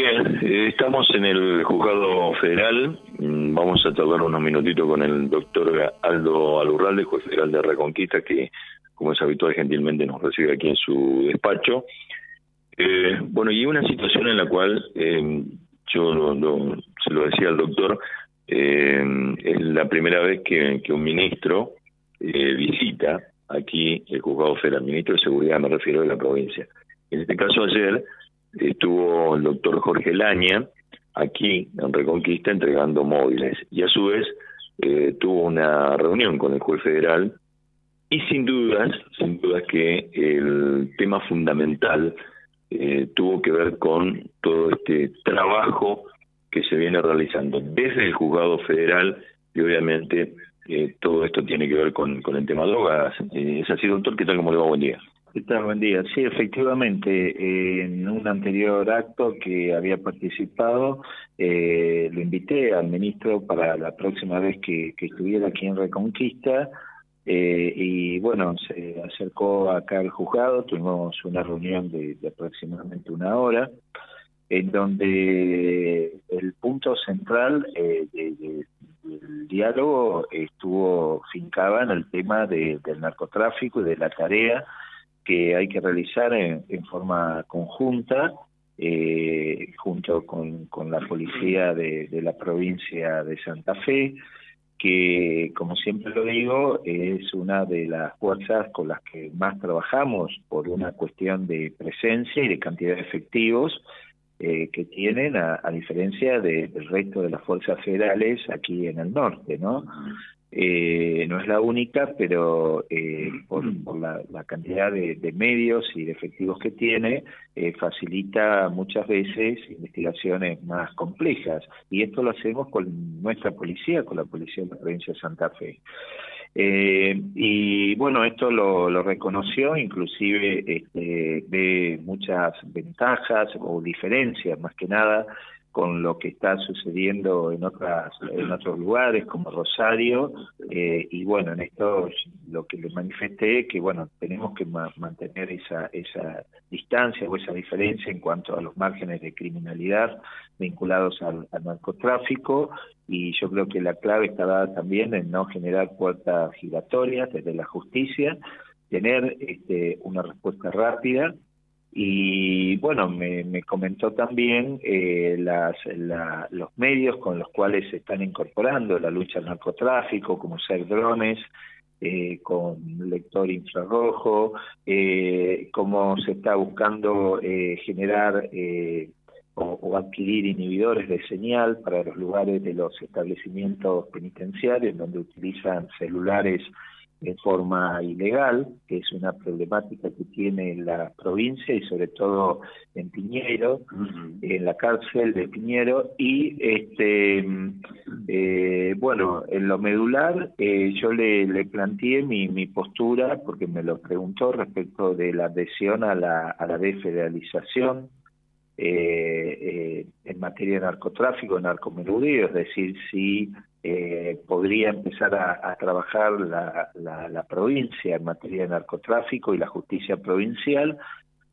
Bien, eh, estamos en el juzgado federal. Mm, vamos a tardar unos minutitos con el doctor Aldo Alurralde, juez federal de Reconquista, que, como es habitual, gentilmente nos recibe aquí en su despacho. Eh, bueno, y una situación en la cual eh, yo se lo decía al doctor, es la primera vez que, que un ministro visita aquí el juzgado federal, ministro de Seguridad, me refiero de la provincia. En este caso, ayer estuvo el doctor Jorge Laña aquí en Reconquista entregando móviles y a su vez eh, tuvo una reunión con el juez federal y sin dudas, sin dudas que el tema fundamental eh, tuvo que ver con todo este trabajo que se viene realizando desde el juzgado federal y obviamente eh, todo esto tiene que ver con, con el tema drogas. es así, doctor, ¿qué tal? ¿Cómo le va? Buen día. ¿Qué tal? Buen día. Sí, efectivamente, en un anterior acto que había participado, eh, lo invité al ministro para la próxima vez que, estuviera aquí en Reconquista. Eh, y bueno, se acercó acá al juzgado, tuvimos una reunión de, aproximadamente una hora, en donde el punto central eh, del diálogo estuvo fincado en el tema del narcotráfico y de la tarea que hay que realizar en, forma conjunta eh, junto con, la policía de, la provincia de Santa Fe, que como siempre lo digo, es una de las fuerzas con las que más trabajamos por una cuestión de presencia y de cantidad de efectivos eh, que tienen, a, diferencia del resto de las fuerzas federales aquí en el norte, ¿no? Eh, no es la única, pero eh, por, la, cantidad de, medios y de efectivos que tiene, eh, facilita muchas veces investigaciones más complejas. Y esto lo hacemos con nuestra policía, con la policía de la provincia de Santa Fe. y bueno, esto lo, lo reconoció, inclusive este, ve muchas ventajas o diferencias, más que nada, con lo que está sucediendo en otras en otros lugares como Rosario eh, y bueno en esto lo que le manifesté que bueno tenemos que mantener esa esa distancia o esa diferencia en cuanto a los márgenes de criminalidad vinculados al, narcotráfico y yo creo que la clave estará también en no generar puertas giratorias desde la justicia tener este, una respuesta rápida y bueno, me, comentó también eh, las, los medios con los cuales se están incorporando la lucha al narcotráfico, como ser drones, eh, con lector infrarrojo, eh, cómo se está buscando eh, generar o, adquirir inhibidores de señal para los lugares de los establecimientos penitenciarios donde utilizan celulares en forma ilegal, que es una problemática que tiene la provincia y sobre todo en Piñero, en la cárcel de Piñero. Y este eh, bueno, en lo medular eh, yo le, le planteé mi, mi postura, porque me lo preguntó respecto de la adhesión a la, a la desfederalización eh, eh, en materia de narcotráfico, narcomenudeo, es decir, si eh, podría empezar a, trabajar la, la, provincia en materia de narcotráfico y la justicia provincial.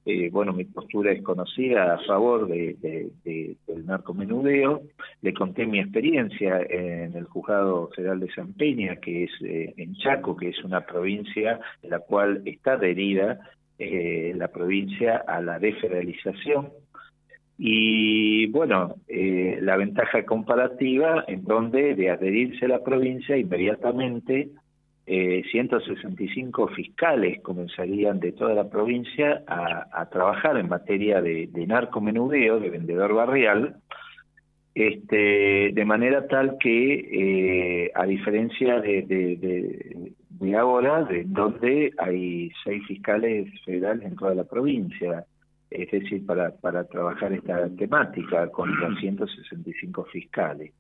Eh, bueno, mi postura es conocida a favor de, del narcomenudeo. Le conté mi experiencia en el Juzgado Federal de San Peña, que es en Chaco, que es una provincia en la cual está adherida la provincia a la desfederalización y bueno, eh, la ventaja comparativa en donde de adherirse a la provincia inmediatamente eh, 165 fiscales comenzarían de toda la provincia a, trabajar en materia de, narcomenudeo, de vendedor barrial, este, de manera tal que, eh, a diferencia de, de, de ahora, de donde hay seis fiscales federales en toda la provincia, es decir, para, para trabajar esta temática con los 165 fiscales.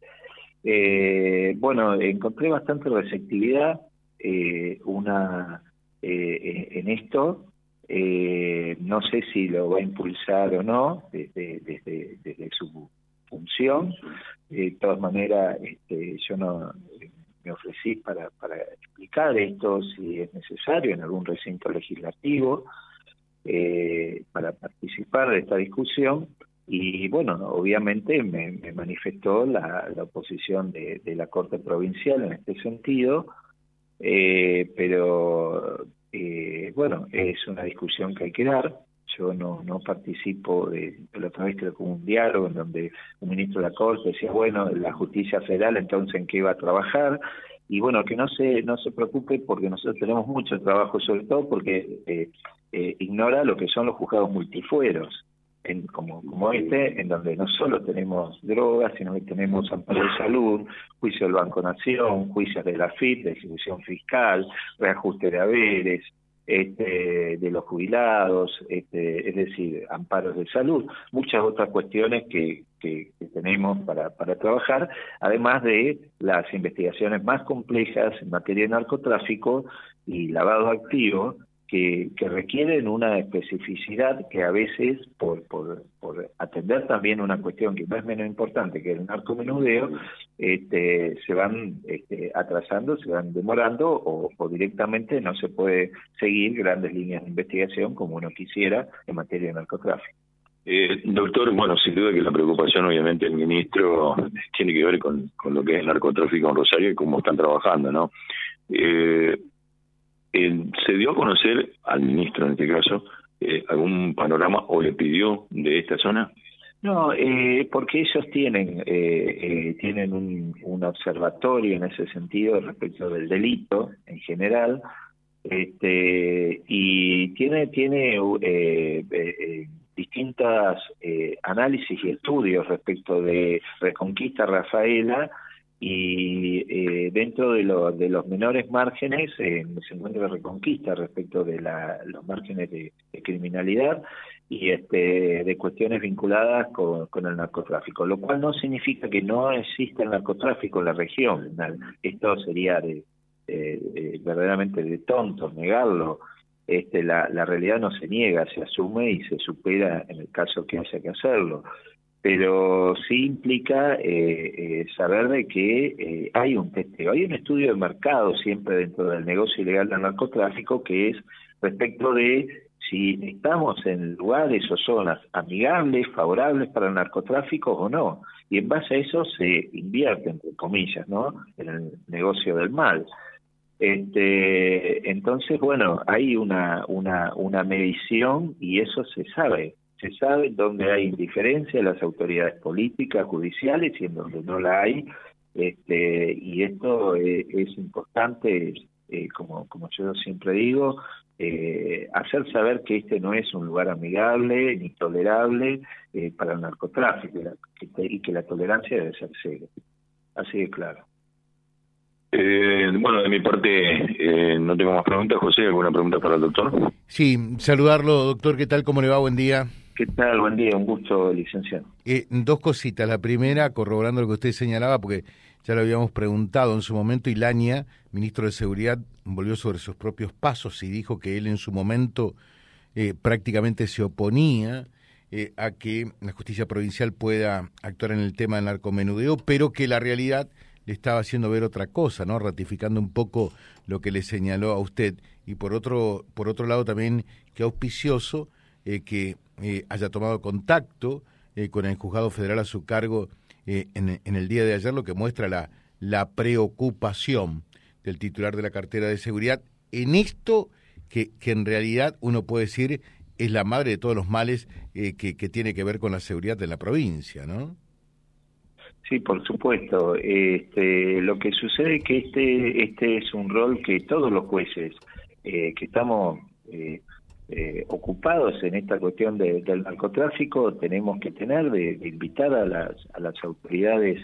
Eh, bueno, encontré bastante receptividad eh, una eh, en esto. no sé si lo va a impulsar o no desde, desde, desde su función. De todas maneras, este, yo no me ofrecí para, para explicar esto si es necesario en algún recinto legislativo eh, para participar de esta discusión. y bueno, obviamente me, manifestó la, oposición de, la Corte Provincial en este sentido, eh, pero eh, bueno, es una discusión que hay que dar. Yo no, no participo de, la otra vez que un diálogo en donde un ministro de la Corte decía, bueno, la justicia federal entonces en qué va a trabajar, y bueno, que no se, no se preocupe porque nosotros tenemos mucho trabajo, sobre todo porque eh, eh, ignora lo que son los juzgados multifueros como, como este, en donde no solo tenemos drogas, sino que tenemos amparo de salud, juicio del Banco Nación, juicios de la FIT, de ejecución fiscal, reajuste de haberes, este, de los jubilados, este, es decir, amparos de salud, muchas otras cuestiones que, que, que, tenemos para, para trabajar, además de las investigaciones más complejas en materia de narcotráfico y lavado activo, que, requieren una especificidad que a veces, por, por, atender también una cuestión que no es menos importante que el narcomenudeo, este, se van este, atrasando, se van demorando o, directamente no se puede seguir grandes líneas de investigación como uno quisiera en materia de narcotráfico. Eh, doctor, bueno, sin duda que la preocupación obviamente del ministro tiene que ver con, con lo que es el narcotráfico en Rosario y cómo están trabajando, ¿no? Eh, eh, ¿Se dio a conocer al ministro, en este caso, eh, algún panorama o le pidió de esta zona? No, eh, porque ellos tienen eh, tienen un, un, observatorio en ese sentido respecto del delito en general, este y tiene tiene distintas análisis y estudios respecto de Reconquista Rafaela y eh, dentro de, de los menores márgenes eh, se encuentra reconquista respecto de la, los márgenes de, criminalidad y este, de cuestiones vinculadas con, el narcotráfico, lo cual no significa que no exista el narcotráfico en la región. Esto sería de, verdaderamente de tonto negarlo. Este, la, la realidad no se niega, se asume y se supera en el caso que haya que hacerlo pero sí implica eh, eh, saber de que eh, hay un testeo, hay un estudio de mercado siempre dentro del negocio ilegal del narcotráfico que es respecto de si estamos en lugares o zonas amigables, favorables para el narcotráfico o no. Y en base a eso se invierte, entre comillas, ¿no? en el negocio del mal. Este, entonces, bueno, hay una, una, una medición y eso se sabe se sabe dónde hay indiferencia de las autoridades políticas, judiciales y en donde no la hay. Este, y esto eh, es, importante, eh, como, como yo siempre digo, eh, hacer saber que este no es un lugar amigable ni tolerable para el narcotráfico y que la tolerancia debe ser cero. Así de claro. bueno, de mi parte no tengo más preguntas. José, ¿alguna pregunta para el doctor? Sí, saludarlo, doctor. ¿Qué tal? ¿Cómo le va? Buen día. ¿Qué tal? Buen día, un gusto, licenciado. Eh, dos cositas. La primera, corroborando lo que usted señalaba, porque ya lo habíamos preguntado en su momento, Ilaña, ministro de Seguridad, volvió sobre sus propios pasos y dijo que él en su momento eh, prácticamente se oponía eh, a que la justicia provincial pueda actuar en el tema del narcomenudeo, pero que la realidad le estaba haciendo ver otra cosa, ¿no? Ratificando un poco lo que le señaló a usted. Y por otro, por otro lado también que auspicioso eh, que eh, haya tomado contacto eh, con el juzgado federal a su cargo en, el día de ayer, lo que muestra la, la preocupación del titular de la cartera de seguridad en esto que, que en realidad uno puede decir es la madre de todos los males que, que tiene que ver con la seguridad de la provincia, ¿no? Sí, por supuesto. Este, lo que sucede es que este, este es un rol que todos los jueces que estamos eh, eh, ocupados en esta cuestión del narcotráfico tenemos que tener de, invitar a las, a las autoridades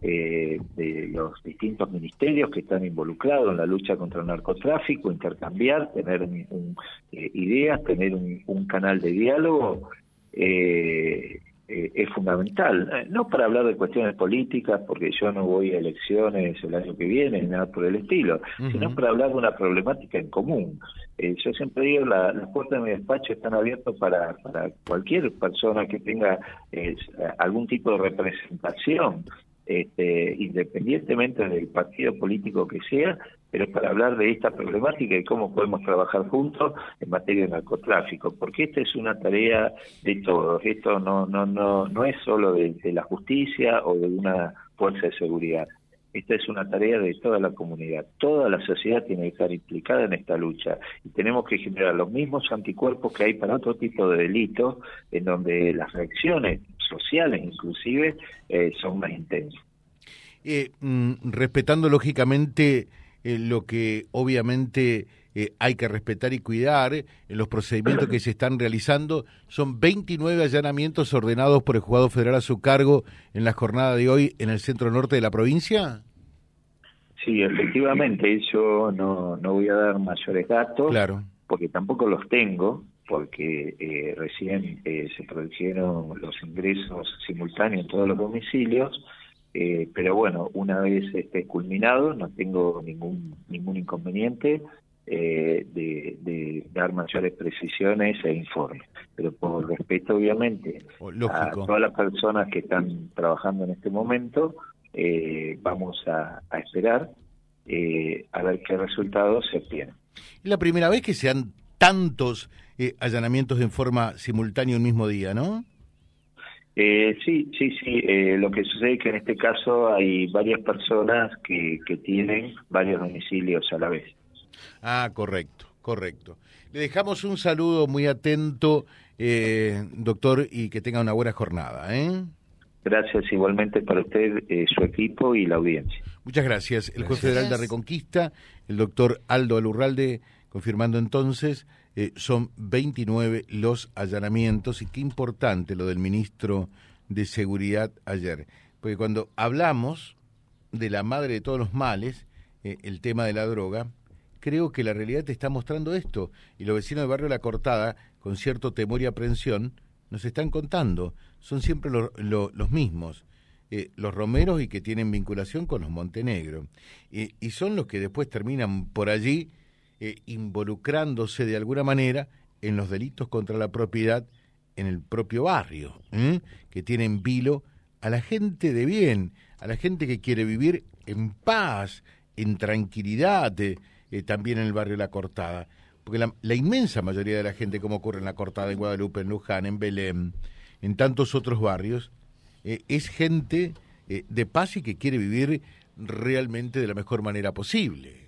eh, de los distintos ministerios que están involucrados en la lucha contra el narcotráfico, intercambiar, tener un, eh, ideas, tener un, un, canal de diálogo eh, eh, es fundamental. Eh, no para hablar de cuestiones políticas, porque yo no voy a elecciones el año que viene, nada por el estilo, sino para hablar de una problemática en común. Eh, yo siempre digo, la, las puertas de mi despacho están abiertas para, para cualquier persona que tenga algún tipo de representación este, independientemente del partido político que sea, pero para hablar de esta problemática y cómo podemos trabajar juntos en materia de narcotráfico, porque esta es una tarea de todos, esto no, no, no, no es solo de, la justicia o de una fuerza de seguridad, esta es una tarea de toda la comunidad. Toda la sociedad tiene que estar implicada en esta lucha y tenemos que generar los mismos anticuerpos que hay para otro tipo de delitos, en donde las reacciones sociales inclusive eh, son más intensas. Eh, mm, respetando lógicamente eh, lo que obviamente hay que respetar y cuidar en los procedimientos que se están realizando, son 29 allanamientos ordenados por el juzgado federal a su cargo en la jornada de hoy en el centro norte de la provincia. Sí, efectivamente, yo no, no voy a dar mayores datos, claro. porque tampoco los tengo, porque eh, recién eh, se produjeron los ingresos simultáneos en todos los domicilios, eh, pero bueno, una vez esté culminado, no tengo ningún ningún inconveniente de, dar mayores precisiones e informes. Pero por respeto, obviamente, a todas las personas que están trabajando en este momento, vamos a, a esperar a ver qué resultados se obtienen. Es la primera vez que se han tantos eh, allanamientos en forma simultánea un mismo día, ¿no? Eh, sí, sí, sí. Eh, lo que sucede es que en este caso hay varias personas que, que tienen varios domicilios a la vez. Ah, correcto, correcto. Le dejamos un saludo muy atento, doctor, y que tenga una buena jornada. ¿eh? Gracias igualmente para usted, su equipo y la audiencia. Muchas gracias. El juez federal de Reconquista, el doctor Aldo Alurralde, confirmando entonces, eh, son 29 los allanamientos y qué importante lo del ministro de Seguridad ayer, porque cuando hablamos de la madre de todos los males, eh, el tema de la droga, creo que la realidad te está mostrando esto y los vecinos del barrio La Cortada, con cierto temor y aprensión, nos están contando, son siempre los mismos. Eh, los romeros y que tienen vinculación con los Montenegro. y son los que después terminan por allí eh, involucrándose de alguna manera en los delitos contra la propiedad en el propio barrio, que tienen vilo a la gente de bien, a la gente que quiere vivir en paz, en tranquilidad, eh, eh, también en el barrio La Cortada. Porque la, inmensa mayoría de la gente, como ocurre en La Cortada, en Guadalupe, en Luján, en Belén, en tantos otros barrios, es gente de paz y que quiere vivir realmente de la mejor manera posible